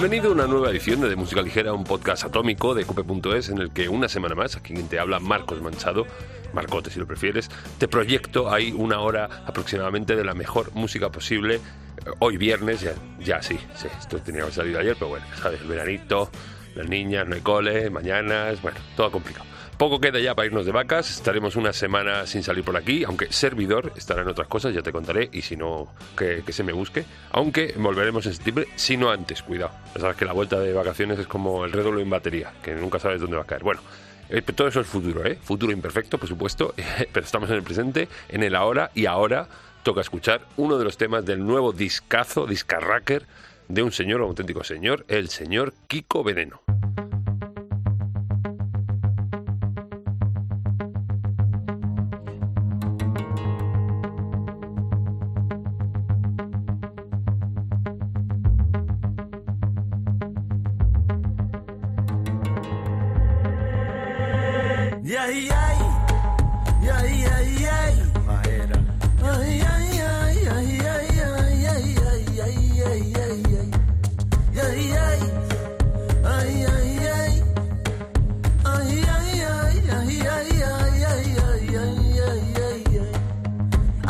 Bienvenido a una nueva edición de, de Música Ligera, un podcast atómico de cope.es en el que una semana más, aquí quien te habla Marcos Manchado, Marcote si lo prefieres, te proyecto ahí una hora aproximadamente de la mejor música posible. Hoy viernes, ya, ya sí, sí, esto tenía que salir ayer, pero bueno, sabes, el veranito, las niñas, no hay cole, mañanas, bueno, todo complicado. Poco queda ya para irnos de vacas, estaremos una semana sin salir por aquí, aunque servidor estará en otras cosas, ya te contaré, y si no, que, que se me busque. Aunque volveremos en septiembre, si no antes, cuidado. Ya sabes que la vuelta de vacaciones es como el rédolo en batería, que nunca sabes dónde va a caer. Bueno, eh, todo eso es futuro, ¿eh? Futuro imperfecto, por supuesto, pero estamos en el presente, en el ahora, y ahora toca escuchar uno de los temas del nuevo discazo, discarracker, de un señor, un auténtico señor, el señor Kiko Veneno.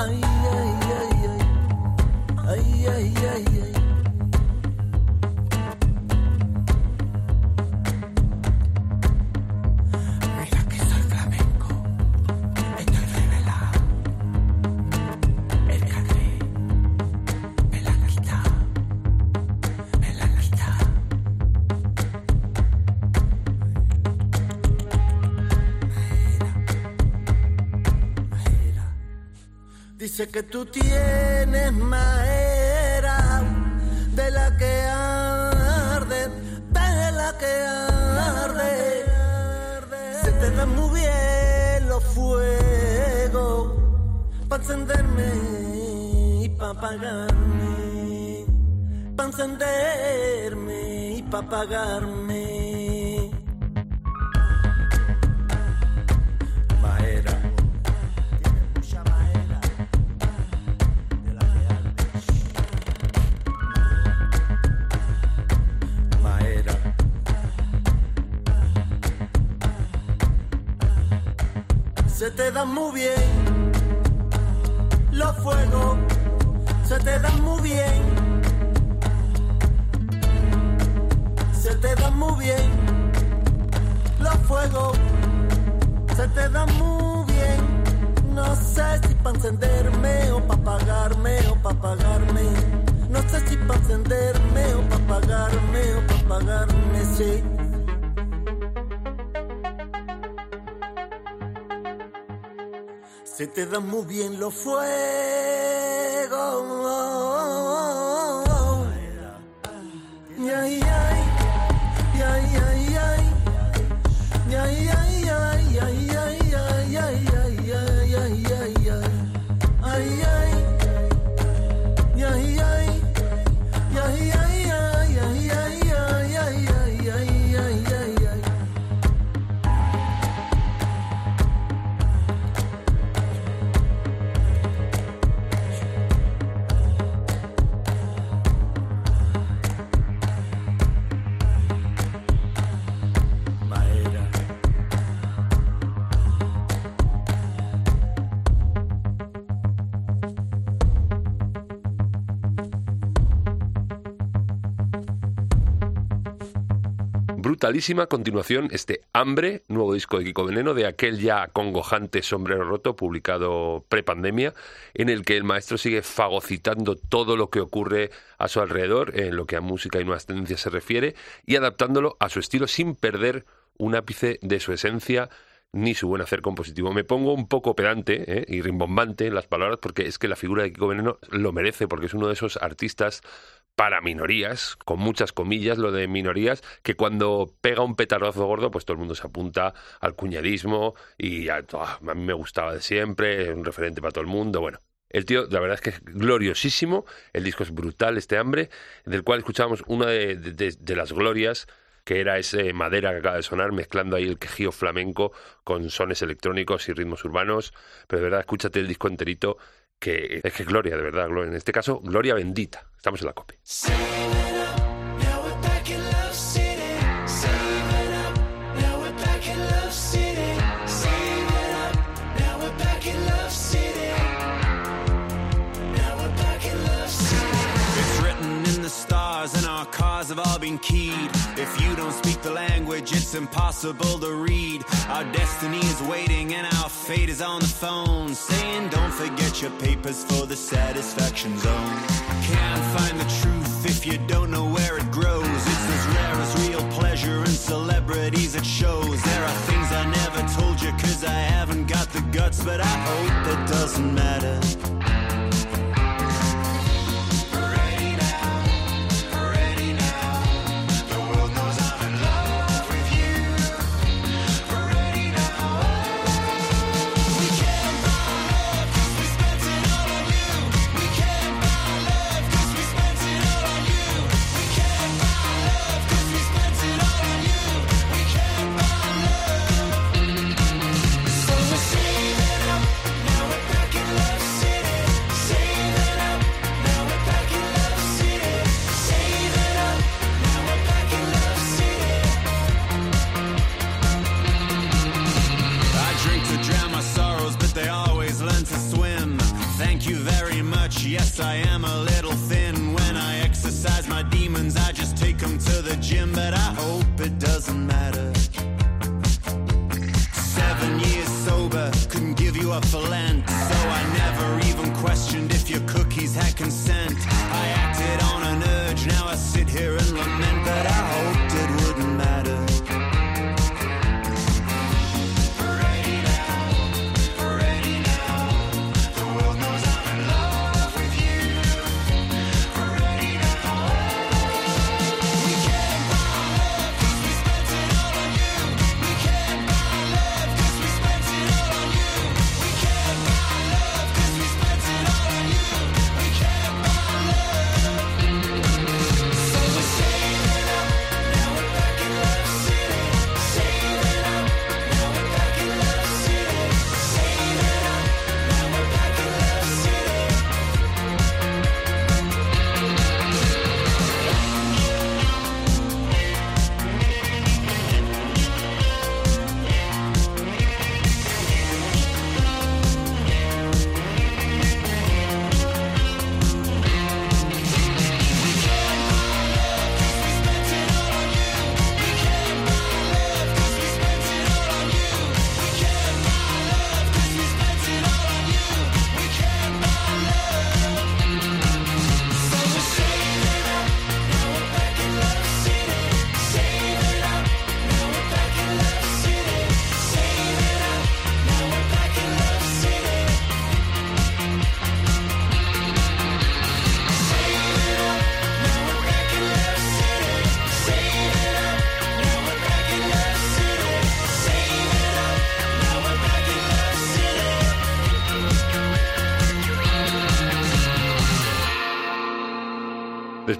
Are you Dice que tú tienes madera de la que arde, de la que arde. Se te dan muy bien los fuegos para encenderme y para apagarme, para encenderme y para apagarme. Brutalísima continuación este Hambre, nuevo disco de Kiko Veneno, de aquel ya congojante Sombrero Roto, publicado prepandemia, en el que el maestro sigue fagocitando todo lo que ocurre a su alrededor, en lo que a música y nuevas tendencias se refiere, y adaptándolo a su estilo sin perder un ápice de su esencia ni su buen hacer compositivo. Me pongo un poco pedante ¿eh? y rimbombante en las palabras porque es que la figura de Kiko Veneno lo merece, porque es uno de esos artistas para minorías, con muchas comillas, lo de minorías, que cuando pega un petardazo gordo, pues todo el mundo se apunta al cuñadismo y a, a mí me gustaba de siempre, es un referente para todo el mundo, bueno. El tío, la verdad es que es gloriosísimo, el disco es brutal, este hambre, del cual escuchábamos una de, de, las glorias que era ese madera que acaba de sonar, mezclando ahí el quejío flamenco con sones electrónicos y ritmos urbanos. Pero de verdad, escúchate el disco enterito, que es que gloria, de verdad, gloria. En este caso, gloria bendita. Estamos en la COPE. All been keyed. If you don't speak the language, it's impossible to read. Our destiny is waiting and our fate is on the phone. Saying, don't forget your papers for the satisfaction zone. Can't find the truth if you don't know where it grows. It's as rare as real pleasure and celebrities it shows. There are things I never told you cause I haven't got the guts, but I hope it doesn't matter. I am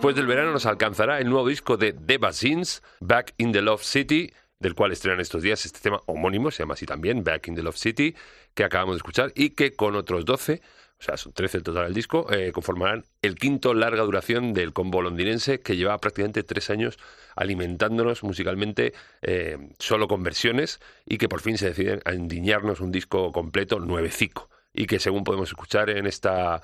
Después del verano nos alcanzará el nuevo disco de The Basins, Back in the Love City, del cual estrenan estos días este tema homónimo, se llama así también, Back in the Love City, que acabamos de escuchar y que con otros 12, o sea, son 13 el total del disco, eh, conformarán el quinto larga duración del combo londinense que lleva prácticamente tres años alimentándonos musicalmente eh, solo con versiones y que por fin se deciden a endiñarnos un disco completo nuevecico y que según podemos escuchar en esta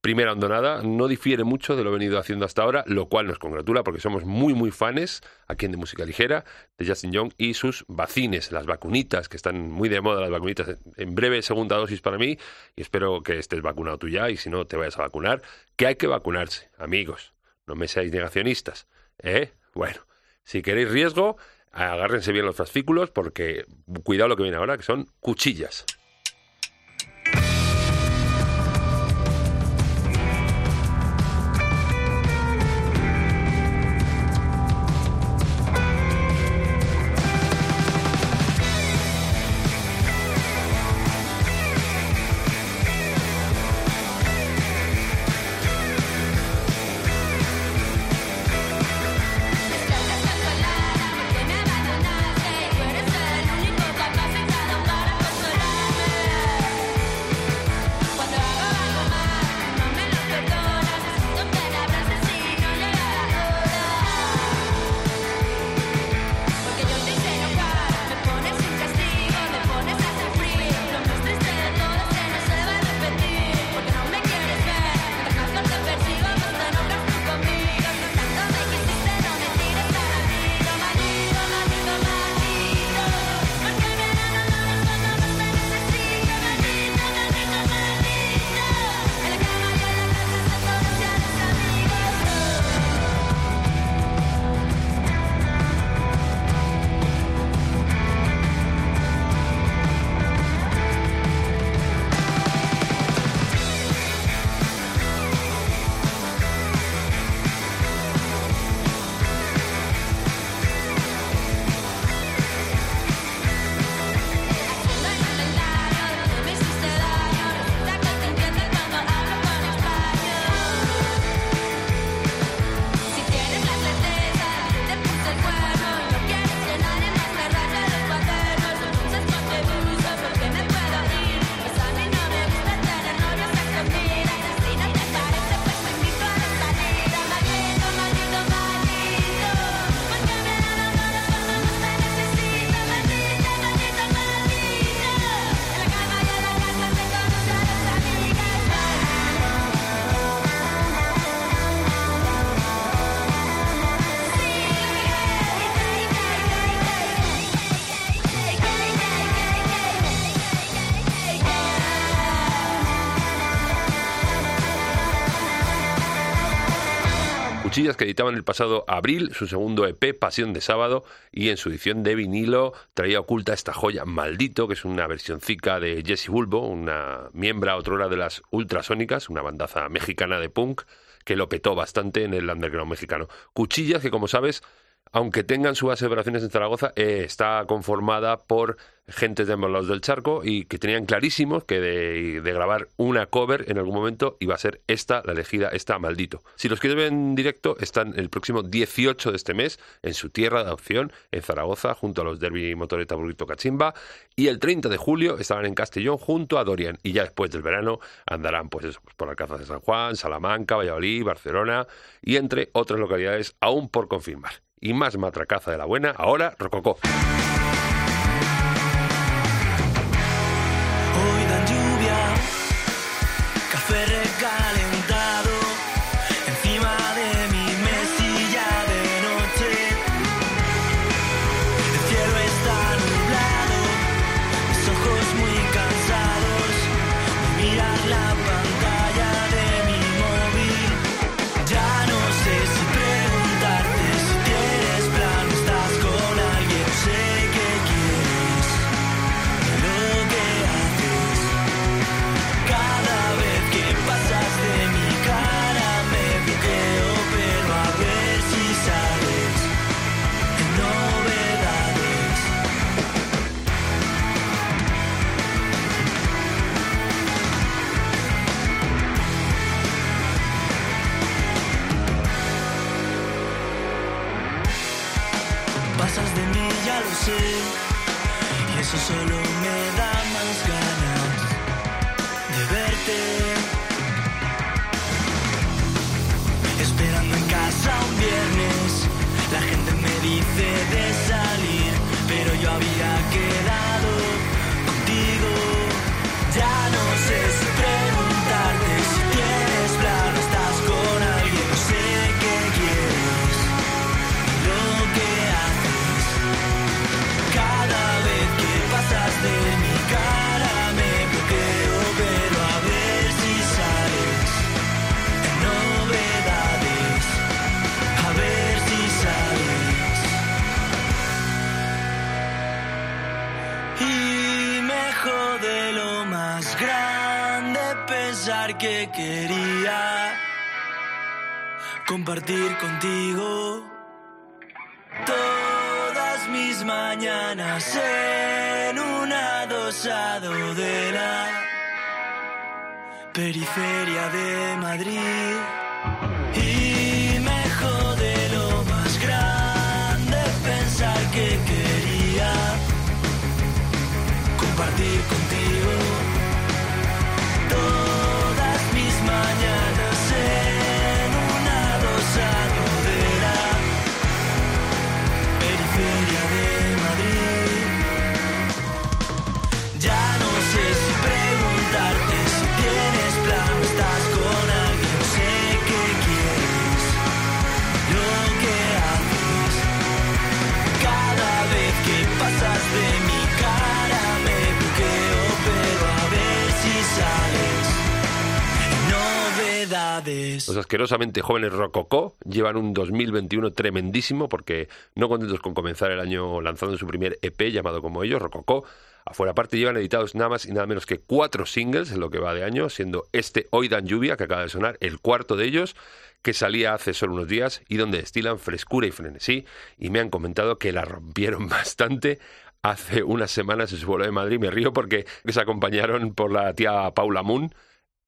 primera hondonada no difiere mucho de lo venido haciendo hasta ahora, lo cual nos congratula porque somos muy, muy fanes aquí en De Música Ligera de Justin Young y sus vacines, las vacunitas, que están muy de moda las vacunitas. En breve, segunda dosis para mí y espero que estés vacunado tú ya y si no, te vayas a vacunar, que hay que vacunarse, amigos. No me seáis negacionistas. ¿eh? Bueno, si queréis riesgo, agárrense bien los fascículos porque cuidado lo que viene ahora, que son cuchillas. Que editaban el pasado abril su segundo EP, Pasión de Sábado, y en su edición de vinilo traía oculta esta joya Maldito, que es una versioncica de Jesse Bulbo, una miembro otrora de las Ultrasónicas, una bandaza mexicana de punk que lo petó bastante en el underground mexicano. Cuchillas que, como sabes, aunque tengan su base de operaciones en Zaragoza, eh, está conformada por gente de ambos lados del charco y que tenían clarísimos que de, grabar una cover en algún momento iba a ser esta, la elegida, esta maldito. Si los quieren ver en directo, están el próximo 18 de este mes en su tierra de adopción, en Zaragoza, junto a los Derby Motoreta Burrito Cachimba, y el 30 de julio estarán en Castellón junto a Dorian, y ya después del verano andarán pues, eso, pues por Alcázar de San Juan, Salamanca, Valladolid, Barcelona y entre otras localidades aún por confirmar y más matracaza de la buena, ahora Rococó. Que quería compartir contigo todas mis mañanas en un adosado de la periferia de Madrid. Los asquerosamente jóvenes Rococó llevan un 2021 tremendísimo porque no contentos con comenzar el año lanzando su primer EP llamado como ellos, Rococó, afuera. Aparte llevan editados nada más y nada menos que cuatro singles en lo que va de año, siendo este Hoy Dan Lluvia, que acaba de sonar, el cuarto de ellos, que salía hace solo unos días y donde destilan frescura y frenesí. Y me han comentado que la rompieron bastante. Hace unas semanas en su vuelo de Madrid. Me río porque se acompañaron por la tía Paula Moon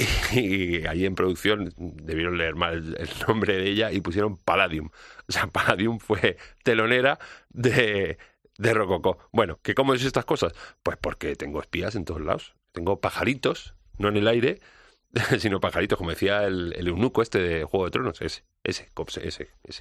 y ahí en producción debieron leer mal el, nombre de ella y pusieron Palladium. O sea, Palladium fue telonera de, de Rococó. Bueno, ¿que cómo es estas cosas? Pues porque tengo espías en todos lados. Tengo pajaritos, no en el aire, sino pajaritos, como decía el, el eunuco este de Juego de Tronos. Ese, ese, ese, ese.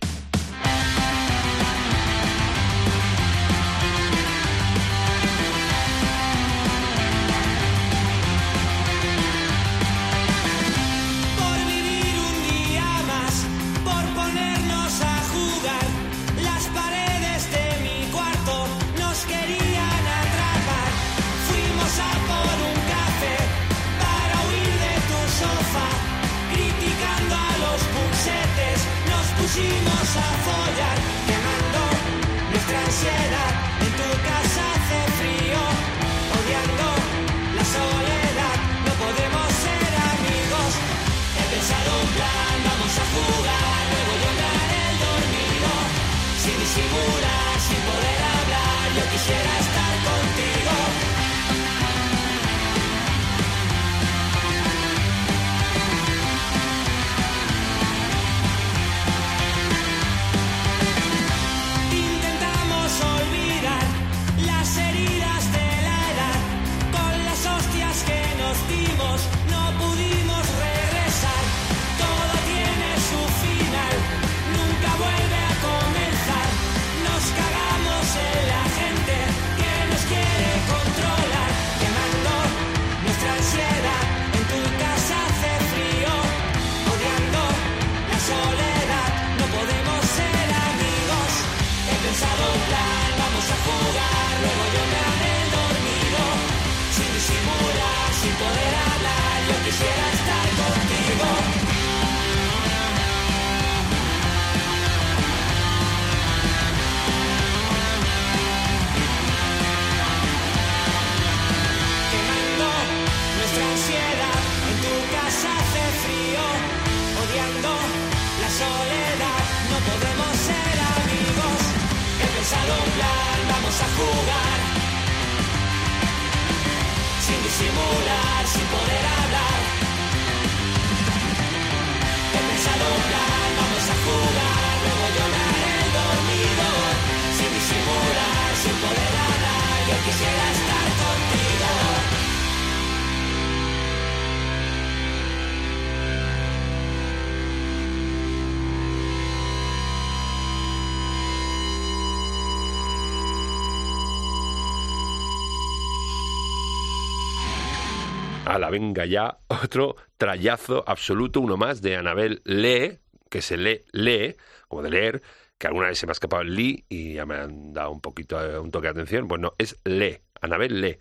Venga ya, otro trayazo absoluto, uno más de Anabel Lee, que se lee, lee, como de leer, que alguna vez se me ha escapado el Lee y ya me han dado un poquito, eh, un toque de atención. Pues no, es Lee, Anabel Lee.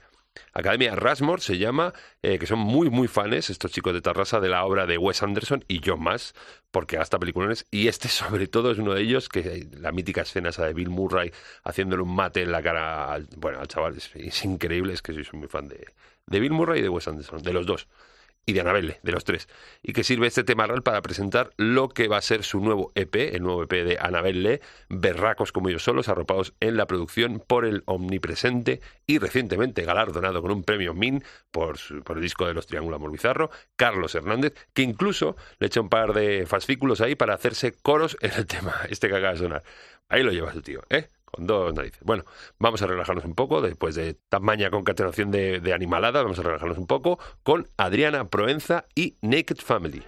Academia Rasmore se llama, eh, que son muy, muy fans, estos chicos de Tarrasa, de la obra de Wes Anderson y John más, porque hasta películas. Y este, sobre todo, es uno de ellos, que la mítica escena esa de Bill Murray haciéndole un mate en la cara al, bueno, al chaval. Es increíble, es que soy muy fan de, de Bill Murray y de Wes Anderson, de los dos. Y de Annabelle, de los tres. Y que sirve este tema real para presentar lo que va a ser su nuevo EP, el nuevo EP de Annabelle, berracos como ellos solos, arropados en la producción por el omnipresente y recientemente galardonado con un premio MIN por, su- por el disco de los Triángulos Amor Bizarro, Carlos Hernández, que incluso le echa un par de fascículos ahí para hacerse coros en el tema, este que acaba de sonar. Ahí lo lleva su tío, ¿eh? Con dos narices. Bueno, vamos a relajarnos un poco después de tamaña concatenación de, de animalada. Vamos a relajarnos un poco con Adriana Proenza y Naked Family.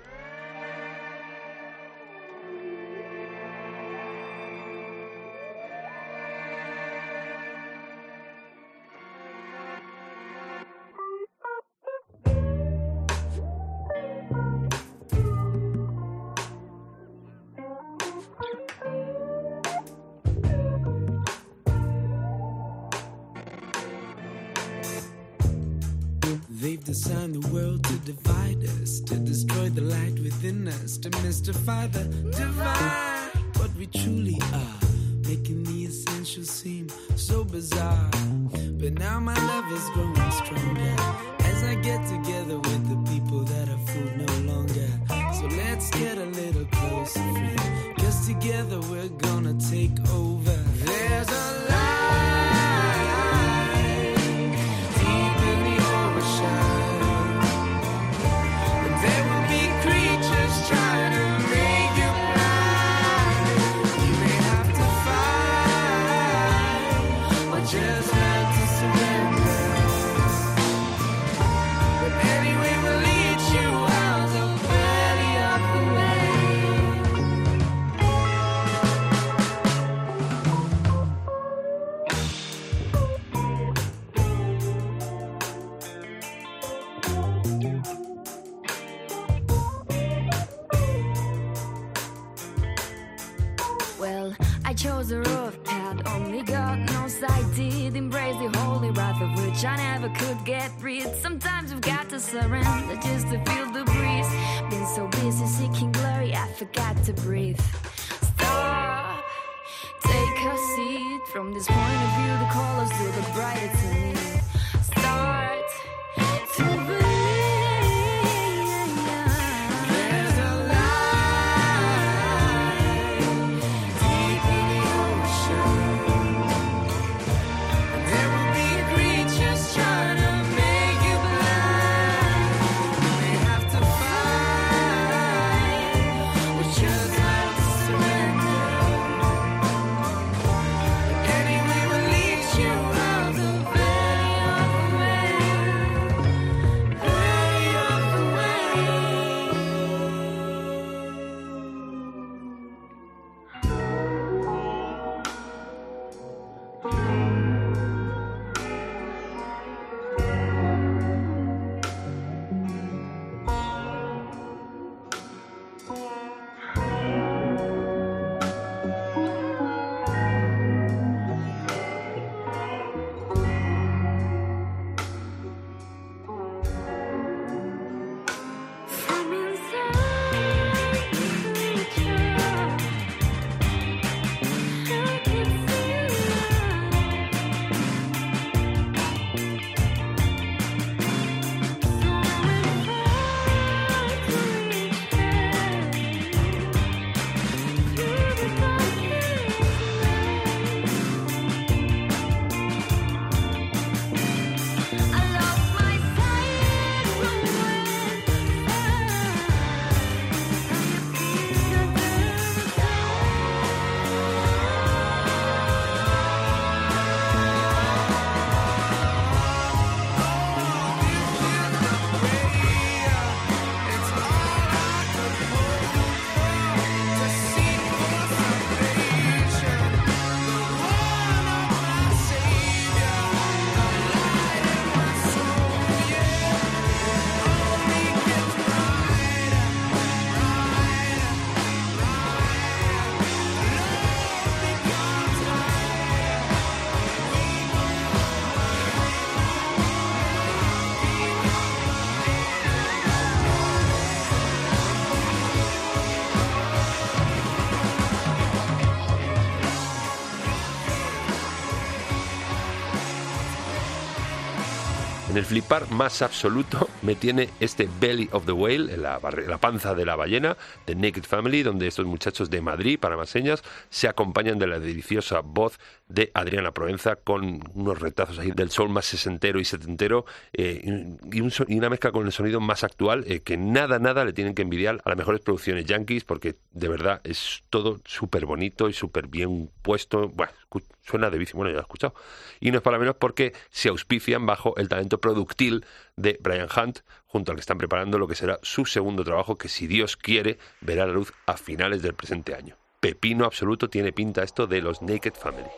which I never could get rid. Sometimes we've got to surrender just to feel the breeze. Been so busy seeking glory, I forgot to breathe. Stop, take a seat. From this point of view, the colors look brighter to me. Flipar más absoluto me tiene este Belly of the Whale, la, la panza de la ballena, de Naked Family, donde estos muchachos de Madrid, para más señas, se acompañan de la deliciosa voz de Adriana Provenza con unos retazos ahí del sol más sesentero y setentero eh, y, una mezcla con el sonido más actual eh, que nada, nada le tienen que envidiar a las mejores producciones yankees porque de verdad es todo súper bonito y súper bien puesto. Bueno, suena de bici, bueno, ya lo he escuchado. Y no es para menos porque se auspician bajo el talento productil de Brian Hunt, junto al que están preparando lo que será su segundo trabajo, que si Dios quiere, verá la luz a finales del presente año. Pepino absoluto tiene pinta esto de los Naked Family.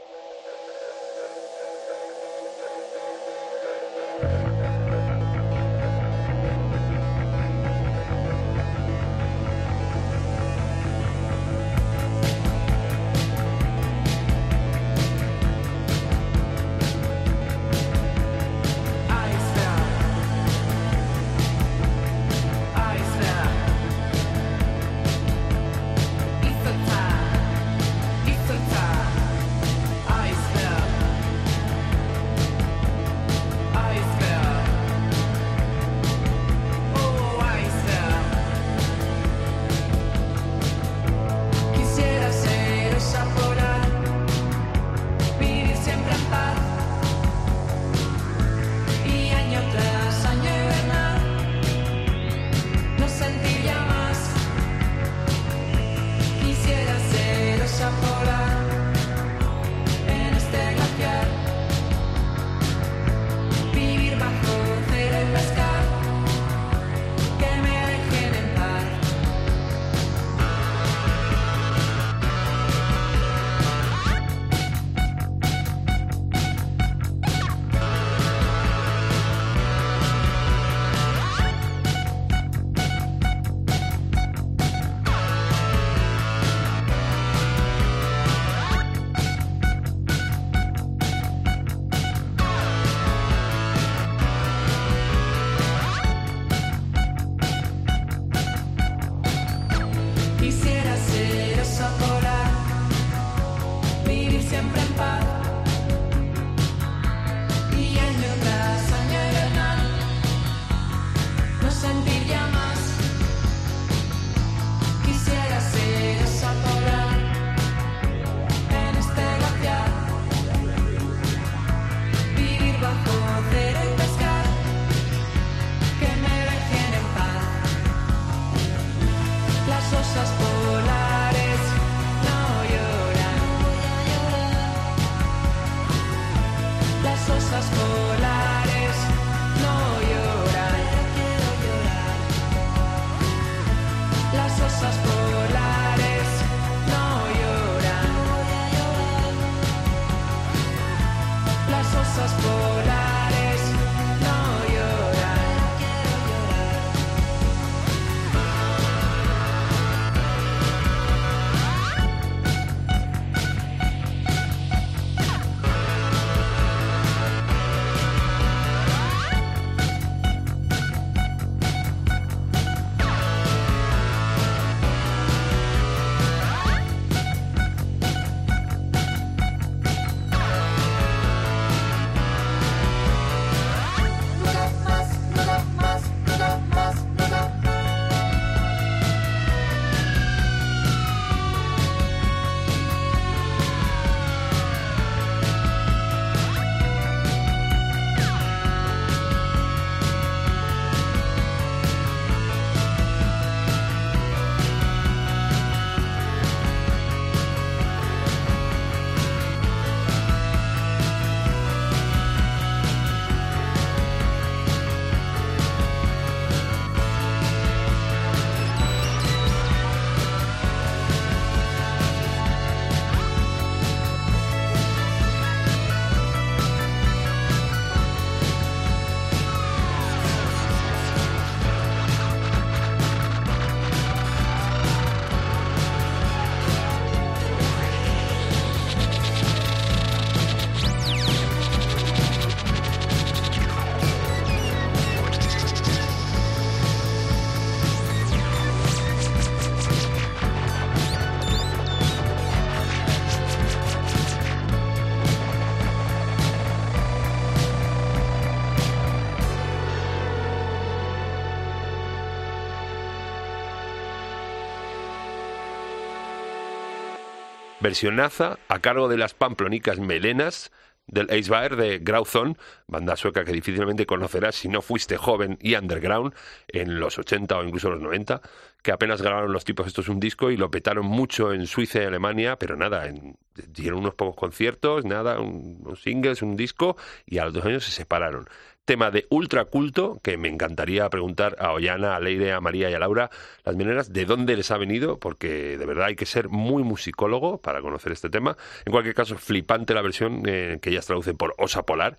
Versionaza a cargo de las pamplonicas melenas del Eisbaer de Grauzon, banda sueca que difícilmente conocerás si no fuiste joven y underground en los 80 o incluso los 90, que apenas grabaron los tipos estos un disco y lo petaron mucho en Suiza y Alemania, pero nada, en, dieron unos pocos conciertos, nada, un- unos singles, un disco y a los dos años se separaron. Tema de ultra culto que me encantaría preguntar a Ollana, a Leire, a María y a Laura, las mineras, de dónde les ha venido, porque de verdad hay que ser muy musicólogo para conocer este tema. En cualquier caso, flipante la versión eh, que ellas traducen por Osa Polar,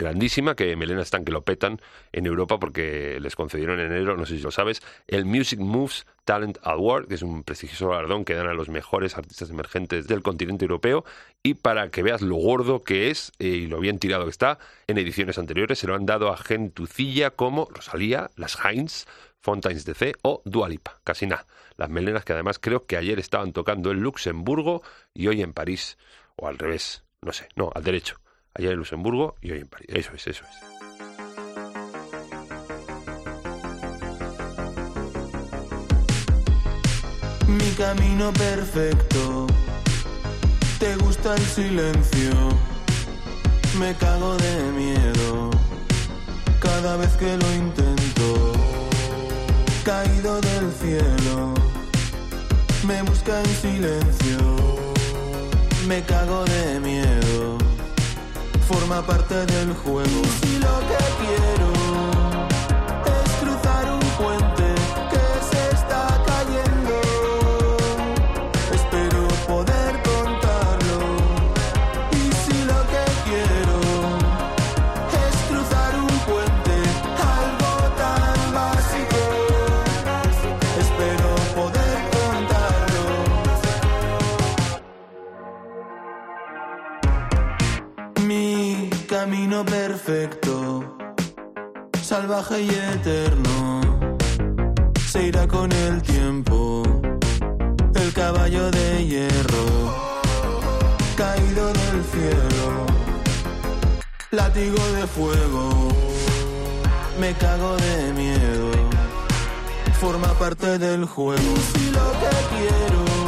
grandísima, que Melena están que lo petan en Europa porque les concedieron en enero, no sé si lo sabes, el Music Moves Talent Award, que es un prestigioso galardón que dan a los mejores artistas emergentes del continente europeo, y para que veas lo gordo que es eh, y lo bien tirado que está, en ediciones anteriores se lo han dado a gentucilla como Rosalía, las Heinz, Fontaines DC o Dualipa, casi nada. Las melenas que además creo que ayer estaban tocando en Luxemburgo y hoy en París, o al revés, no sé, no, al derecho. Ayer en Luxemburgo y hoy en París. Eso es, eso es. Mi camino perfecto. Te gusta el silencio. Me cago de miedo. Cada vez que lo intento. Caído del cielo. Me busca en silencio. Me cago de miedo. Forma parte del juego. Si lo que quiero es cruzar un puente perfecto, salvaje y eterno, se irá con el tiempo. El caballo de hierro, caído del cielo, látigo de fuego, me cago de miedo, forma parte del juego. Si lo que quiero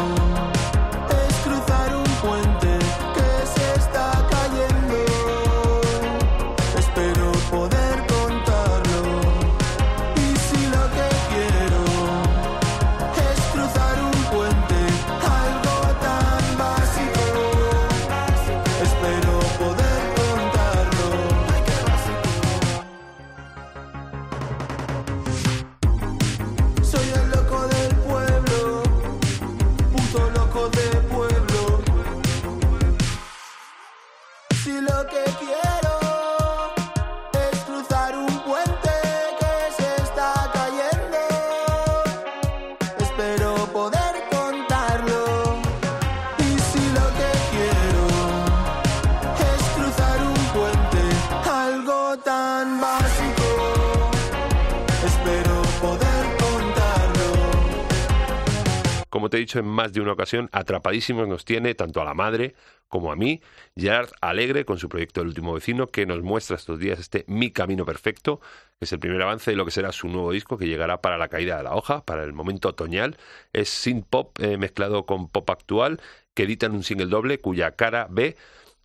dicho en más de una ocasión, atrapadísimos nos tiene tanto a la madre como a mí, Gerard Alegre con su proyecto El último vecino, que nos muestra estos días este Mi Camino Perfecto, que es el primer avance de lo que será su nuevo disco que llegará para la caída de la hoja, para el momento otoñal. Es synth pop eh, mezclado con pop actual, que editan un single doble cuya cara B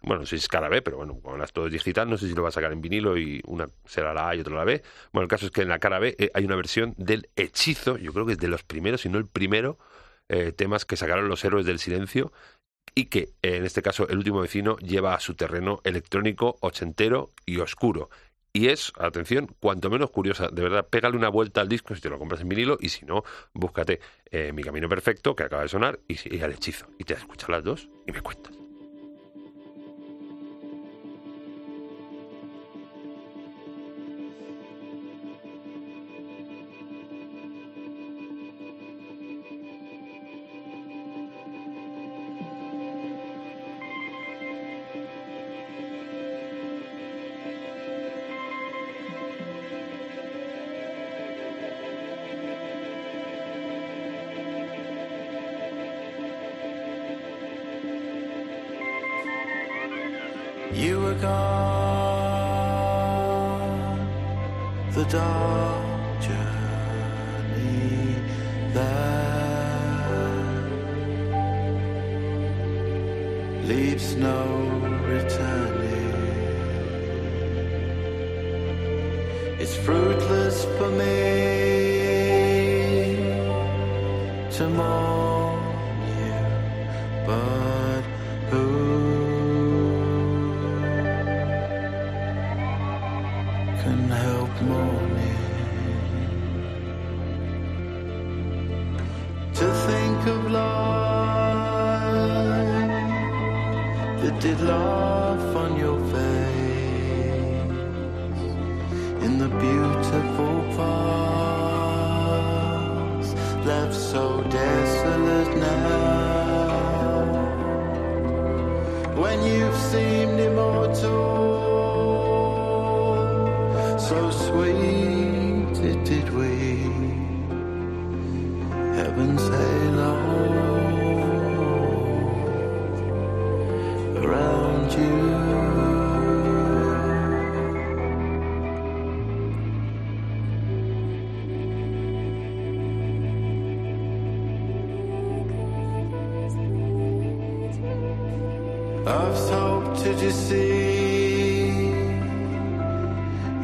bueno, no sé si es cara B, pero bueno, como las todo digital, no sé si lo va a sacar en vinilo y una será la A y otra la B. Bueno, el caso es que en la cara B eh, hay una versión del Hechizo, yo creo que es de los primeros, si no el primero, eh, temas que sacaron los héroes del silencio y que en este caso el último vecino lleva a su terreno electrónico ochentero y oscuro. Y es, atención, cuanto menos curiosa. De verdad, pégale una vuelta al disco si te lo compras en vinilo y si no, búscate eh, Mi Camino Perfecto, que acaba de sonar, y, y El Hechizo. Y te escuchas las dos y me cuentas.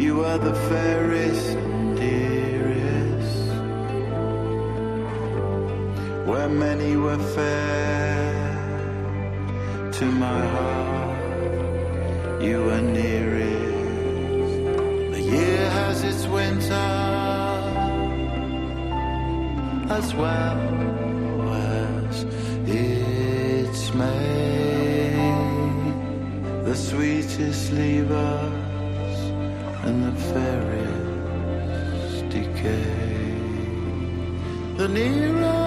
You are the fairest, dearest. Where many were fair to my heart you are nearest. The year has its winter as well as its May the sweetest leave us and the fairest decay. The nearer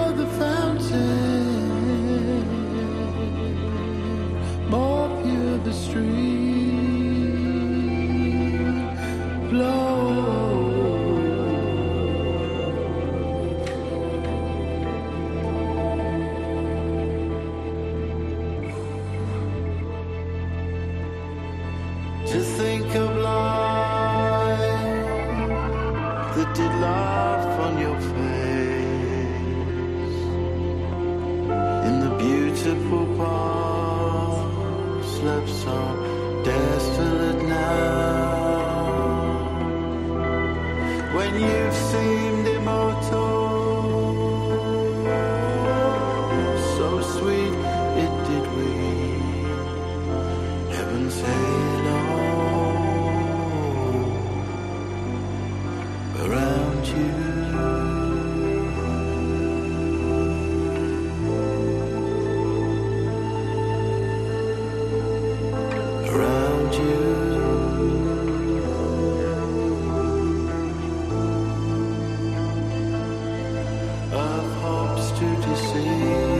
to deceive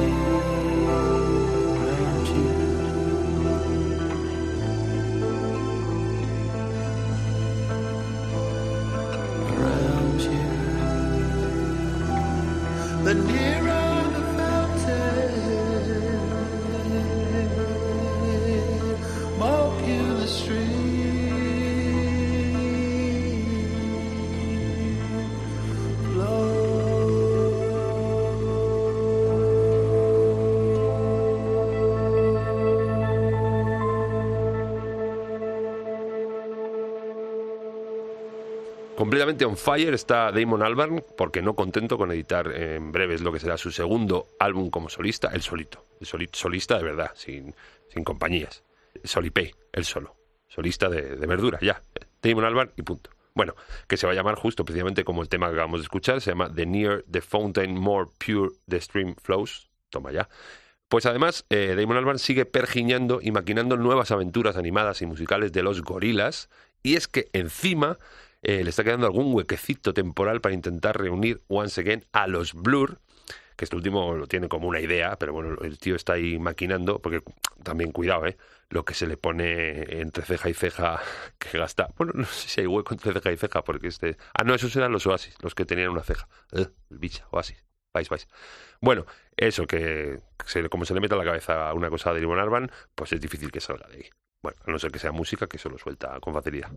Completamente on fire está Damon Albarn porque no contento con editar en breves lo que será su segundo álbum como solista, el solito, el soli- solista de verdad, sin, sin compañías. Solipé, el solo, solista de, de verdura, ya. Damon Albarn y punto. Bueno, que se va a llamar justo precisamente como el tema que acabamos de escuchar, se llama The Near the Fountain More Pure the Stream Flows. Toma ya. Pues además, eh, Damon Albarn sigue pergiñando y maquinando nuevas aventuras animadas y musicales de los gorilas. Y es que encima eh, le está quedando algún huequecito temporal para intentar reunir once again a los Blur, que este último lo tiene como una idea, pero bueno, el tío está ahí maquinando, porque también cuidado, ¿eh? Lo que se le pone entre ceja y ceja que gasta. Bueno, no sé si hay hueco entre ceja y ceja, porque este. Ah, no, esos eran los oasis, los que tenían una ceja. Eh, el bicha, oasis. Vais, vais. Bueno, eso, que como se le mete a la cabeza una cosa de Limon Arban, pues es difícil que salga de ahí. Bueno, a no ser que sea música, que eso lo suelta con facilidad.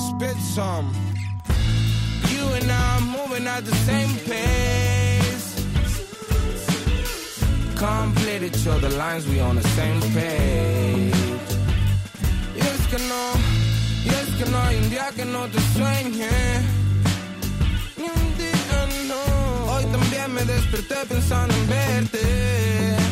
Me spit some. You and I moving at the same pace. Complete each other lines, we on the same page. Y es que no, y es que no hay un día que no te sueñe. Ni un día no. Hoy también me desperté pensando en verte.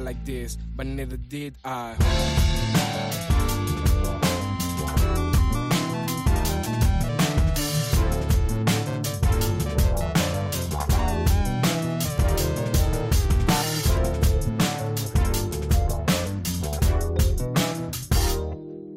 Like this, but neither did I.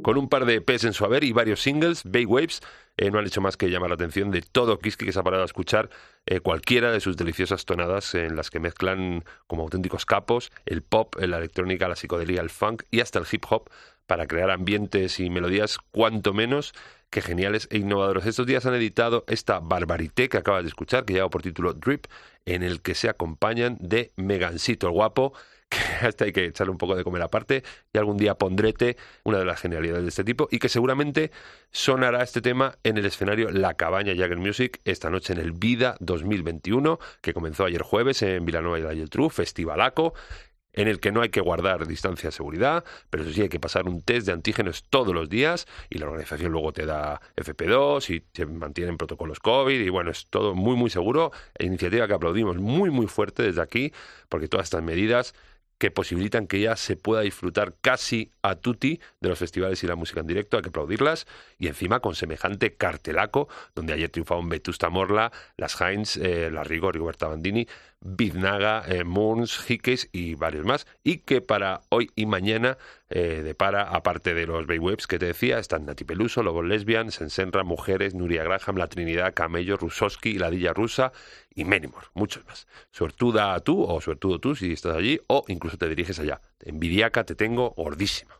Con un par de EPs en su haber y varios singles, Bay Waves eh, no han hecho más que llamar la atención de todo Kiski que se ha parado a escuchar eh, cualquiera de sus deliciosas tonadas en las que mezclan como auténticos capos el pop, la electrónica, la psicodelia, el funk y hasta el hip hop para crear ambientes y melodías cuanto menos que geniales e innovadores. Estos días han editado esta barbarité que acabas de escuchar, que lleva por título Drip, en el que se acompañan de Megancito, el guapo, que hasta hay que echarle un poco de comer aparte y algún día pondrete una de las genialidades de este tipo y que seguramente sonará este tema en el escenario La Cabaña Jagger Music esta noche en el Vida 2021 que comenzó ayer jueves en Vilanova y la Geltrú, festivalaco en el que no hay que guardar distancia de seguridad, pero eso sí hay que pasar un test de antígenos todos los días y la organización luego te da FP2 y se mantienen protocolos COVID y bueno, es todo muy muy seguro, iniciativa que aplaudimos muy muy fuerte desde aquí porque todas estas medidas que posibilitan que ya se pueda disfrutar casi a tutti de los festivales y la música en directo, hay que aplaudirlas, y encima con semejante cartelaco, donde ayer triunfaron Vetusta Morla, las Heinz, eh, la Rigor, Rigoberta Bandini, Biznaga, eh, Moons, Hickes y varios más, y que para hoy y mañana eh, depara, aparte de los Baywebs que te decía, están Nati Peluso, Lobos Lesbian, Sensenra, Mujeres, Nuria Graham, La Trinidad, Camello, Rusowski, Ladilla Rusa y Menimor, muchos más. Suertuda tú o suertudo tú si estás allí o incluso te diriges allá. Envidiaca te tengo gordísima.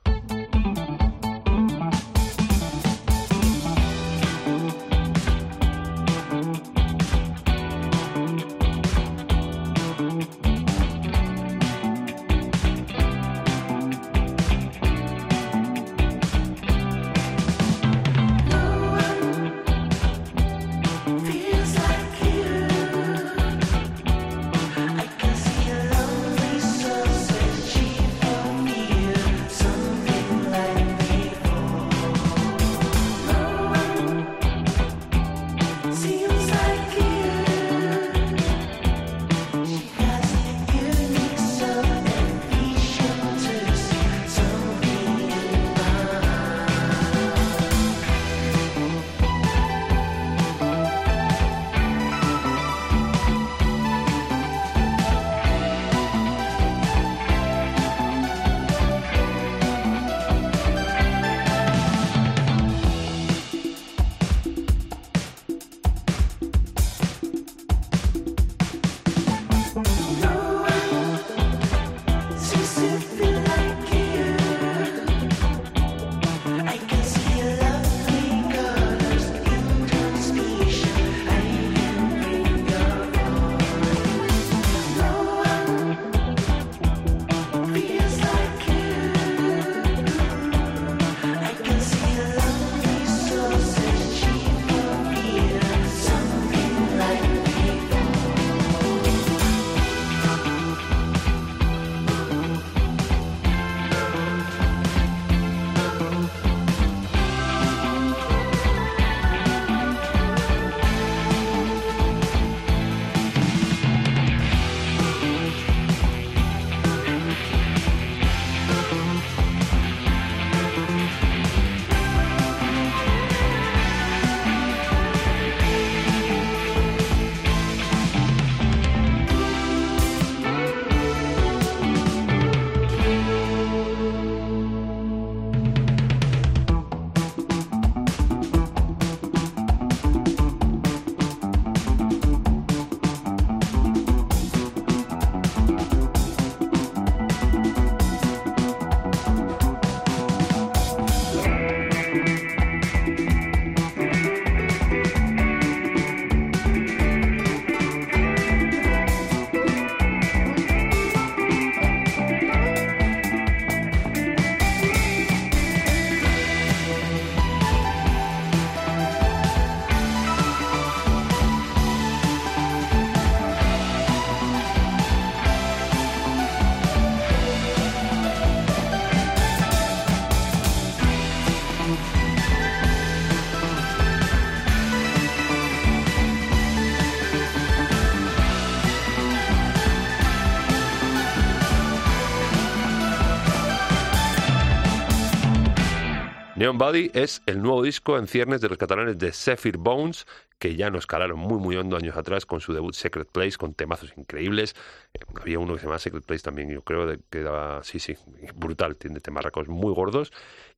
Neon Body es el nuevo disco en ciernes de los catalanes de Zephyr Bones, que ya nos calaron muy muy hondo años atrás con su debut Secret Place, con temazos increíbles. Eh, había uno que se llama Secret Place también, yo creo que daba, sí, sí, brutal, tiene temarracos muy gordos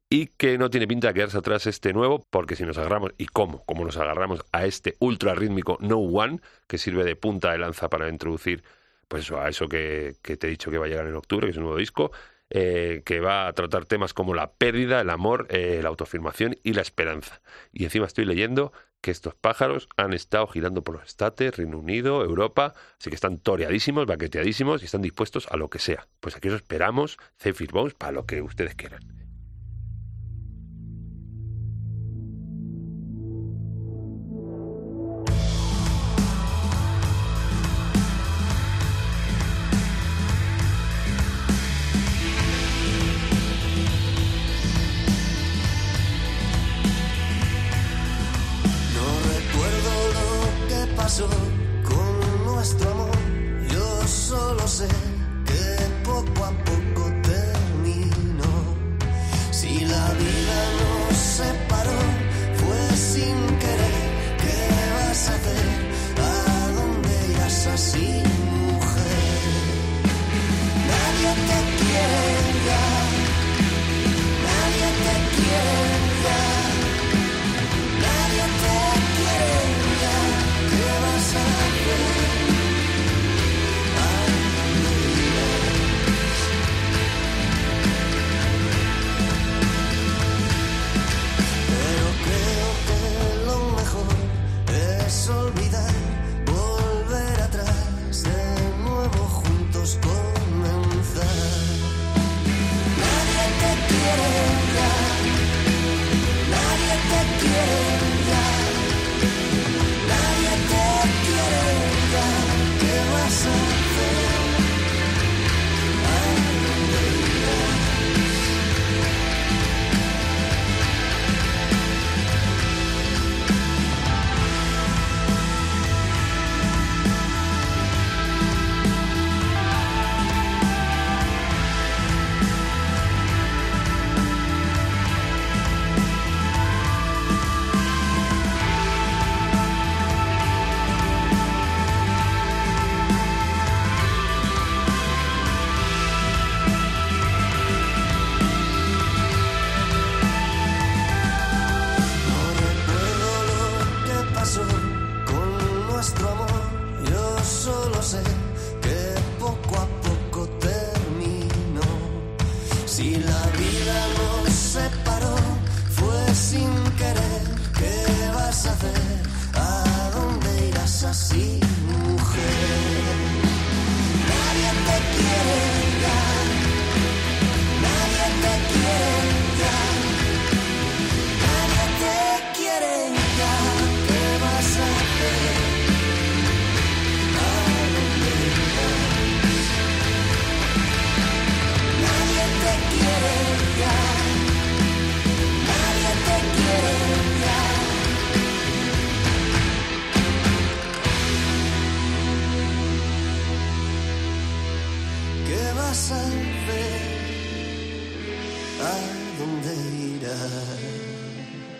y que no tiene pinta de quedarse atrás este nuevo, porque si nos agarramos, y cómo, cómo nos agarramos a este ultra rítmico No One, que sirve de punta de lanza para introducir pues eso, a eso que, que te he dicho que va a llegar en octubre, que es un nuevo disco, eh, que va a tratar temas como la pérdida, el amor, eh, la autoafirmación y la esperanza. Y encima estoy leyendo que estos pájaros han estado girando por los estates, Reino Unido, Europa, así que están toreadísimos, baqueteadísimos y están dispuestos a lo que sea. Pues aquí os esperamos, Zephyr Bones, para lo que ustedes quieran.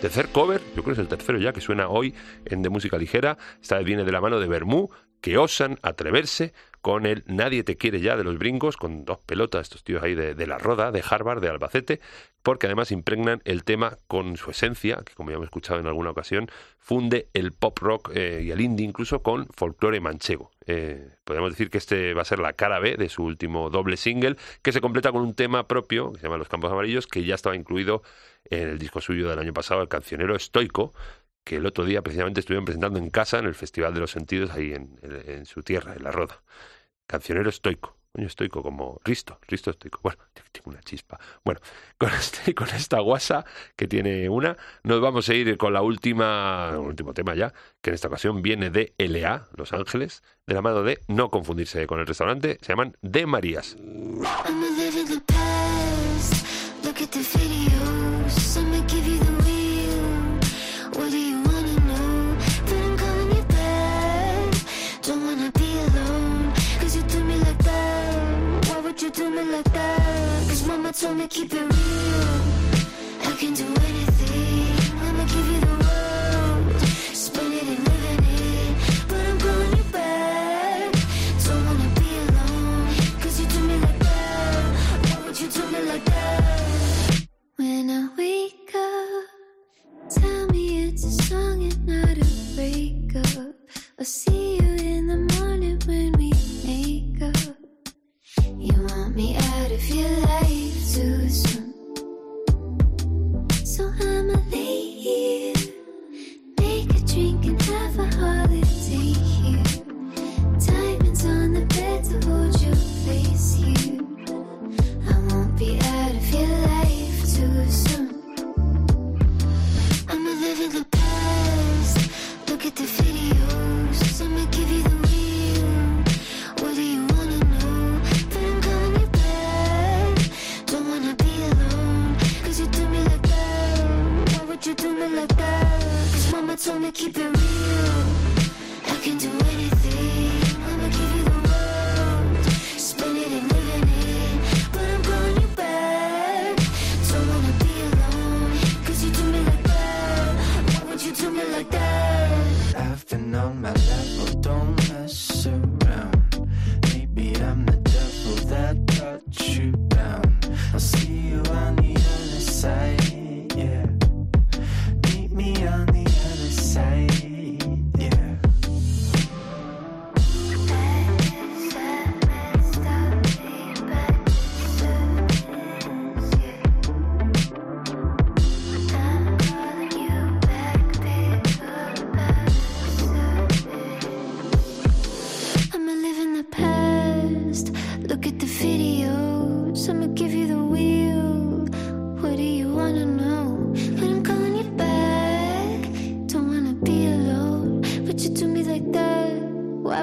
Tercer cover, yo creo que es el tercero ya que suena hoy en De Música Ligera. Esta viene de la mano de Bermú, que osan atreverse con el Nadie te quiere ya de los bringos, con dos pelotas, estos tíos ahí de, la Roda, de Harvard, de Albacete, porque además impregnan el tema con su esencia, que como ya hemos escuchado en alguna ocasión, funde el pop rock eh, y el indie incluso con folclore manchego. Eh, podemos decir que este va a ser la cara B de su último doble single, que se completa con un tema propio, que se llama Los Campos Amarillos, que ya estaba incluido en el disco suyo del año pasado, El Cancionero Estoico, que el otro día precisamente estuvieron presentando en casa en el Festival de los Sentidos, ahí en su tierra, en La Roda. Cancionero estoico. Coño, estoico como Risto, Risto estoico. Bueno, tengo una chispa. Bueno, con, este, con esta guasa que tiene una, nos vamos a ir con la última, el último tema ya, que en esta ocasión viene de LA, Los Ángeles, de la mano de, no confundirse con el restaurante, se llaman De Marías. Me keep it real.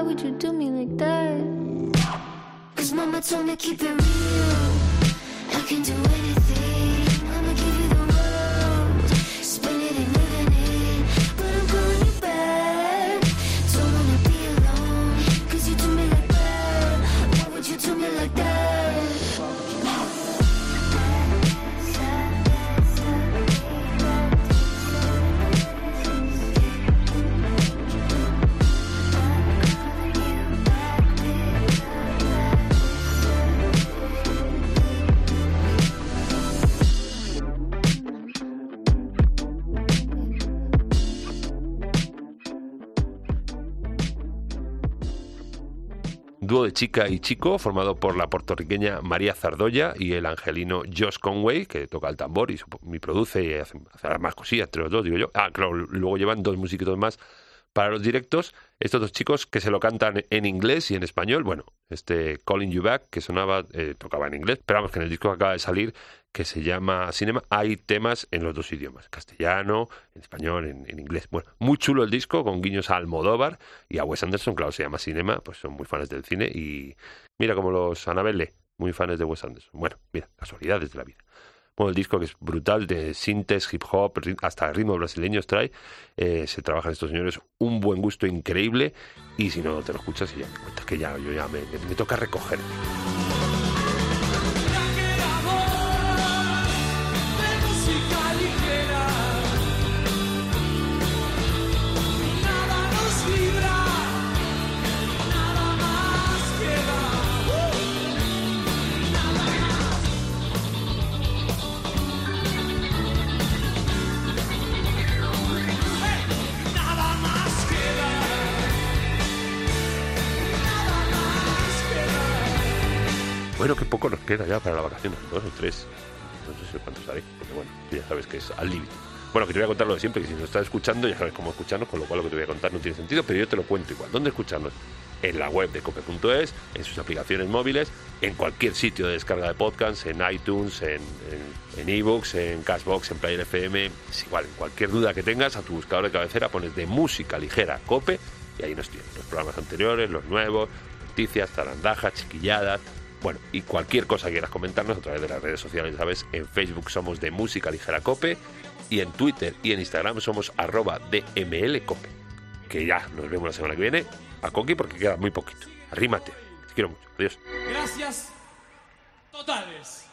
Would you do me like that? Cause mama told me keep it real. I can do anything. Chica y chico formado por la puertorriqueña María Zardoya y el angelino Josh Conway, que toca el tambor y, y produce y hace, hace más cosillas entre los dos, digo yo. Ah, claro, luego llevan dos musiquitos más para los directos. Estos dos chicos que se lo cantan en inglés y en español. Bueno, este Calling You Back, que sonaba, eh, tocaba en inglés, pero vamos, que en el disco que acaba de salir, que se llama Cinema, hay temas en los dos idiomas, castellano, en español, en, en inglés. Bueno, muy chulo el disco, con guiños a Almodóvar y a Wes Anderson, claro, se llama Cinema, pues son muy fans del cine y mira como los Anabelle, muy fans de Wes Anderson. Bueno, mira, casualidades de la vida. Bueno, el disco que es brutal, de sintes, hip hop, hasta ritmos brasileños trae. Eh, se trabajan estos señores, un buen gusto increíble. Y si no te lo escuchas, y ya me cuentas que ya, yo ya me- me toca recoger. Nos queda ya para la vacación, dos o tres. No sé cuántos haré, porque bueno, ya sabes que es al límite. Bueno, que te de siempre, que si nos estás escuchando ya sabes cómo escucharnos, con lo cual lo que te voy a contar no tiene sentido, pero yo te lo cuento igual. ¿Dónde escucharnos? En la web de cope.es, en sus aplicaciones móviles, en cualquier sitio de descarga de podcasts, en iTunes, en en- en ebooks, en Cashbox, en Player FM, es igual, en cualquier duda que tengas, a tu buscador de cabecera pones de música ligera cope y ahí nos tienes los programas anteriores, los nuevos, noticias, zarandajas, chiquilladas, bueno, y cualquier cosa que quieras comentarnos a través de las redes sociales, ¿sabes? En Facebook somos de Música Ligera Cope y en Twitter y en Instagram somos arroba DMLCope. Que ya nos vemos la semana que viene a Coqui porque queda muy poquito. Arrímate. Te quiero mucho. Adiós. Gracias totales.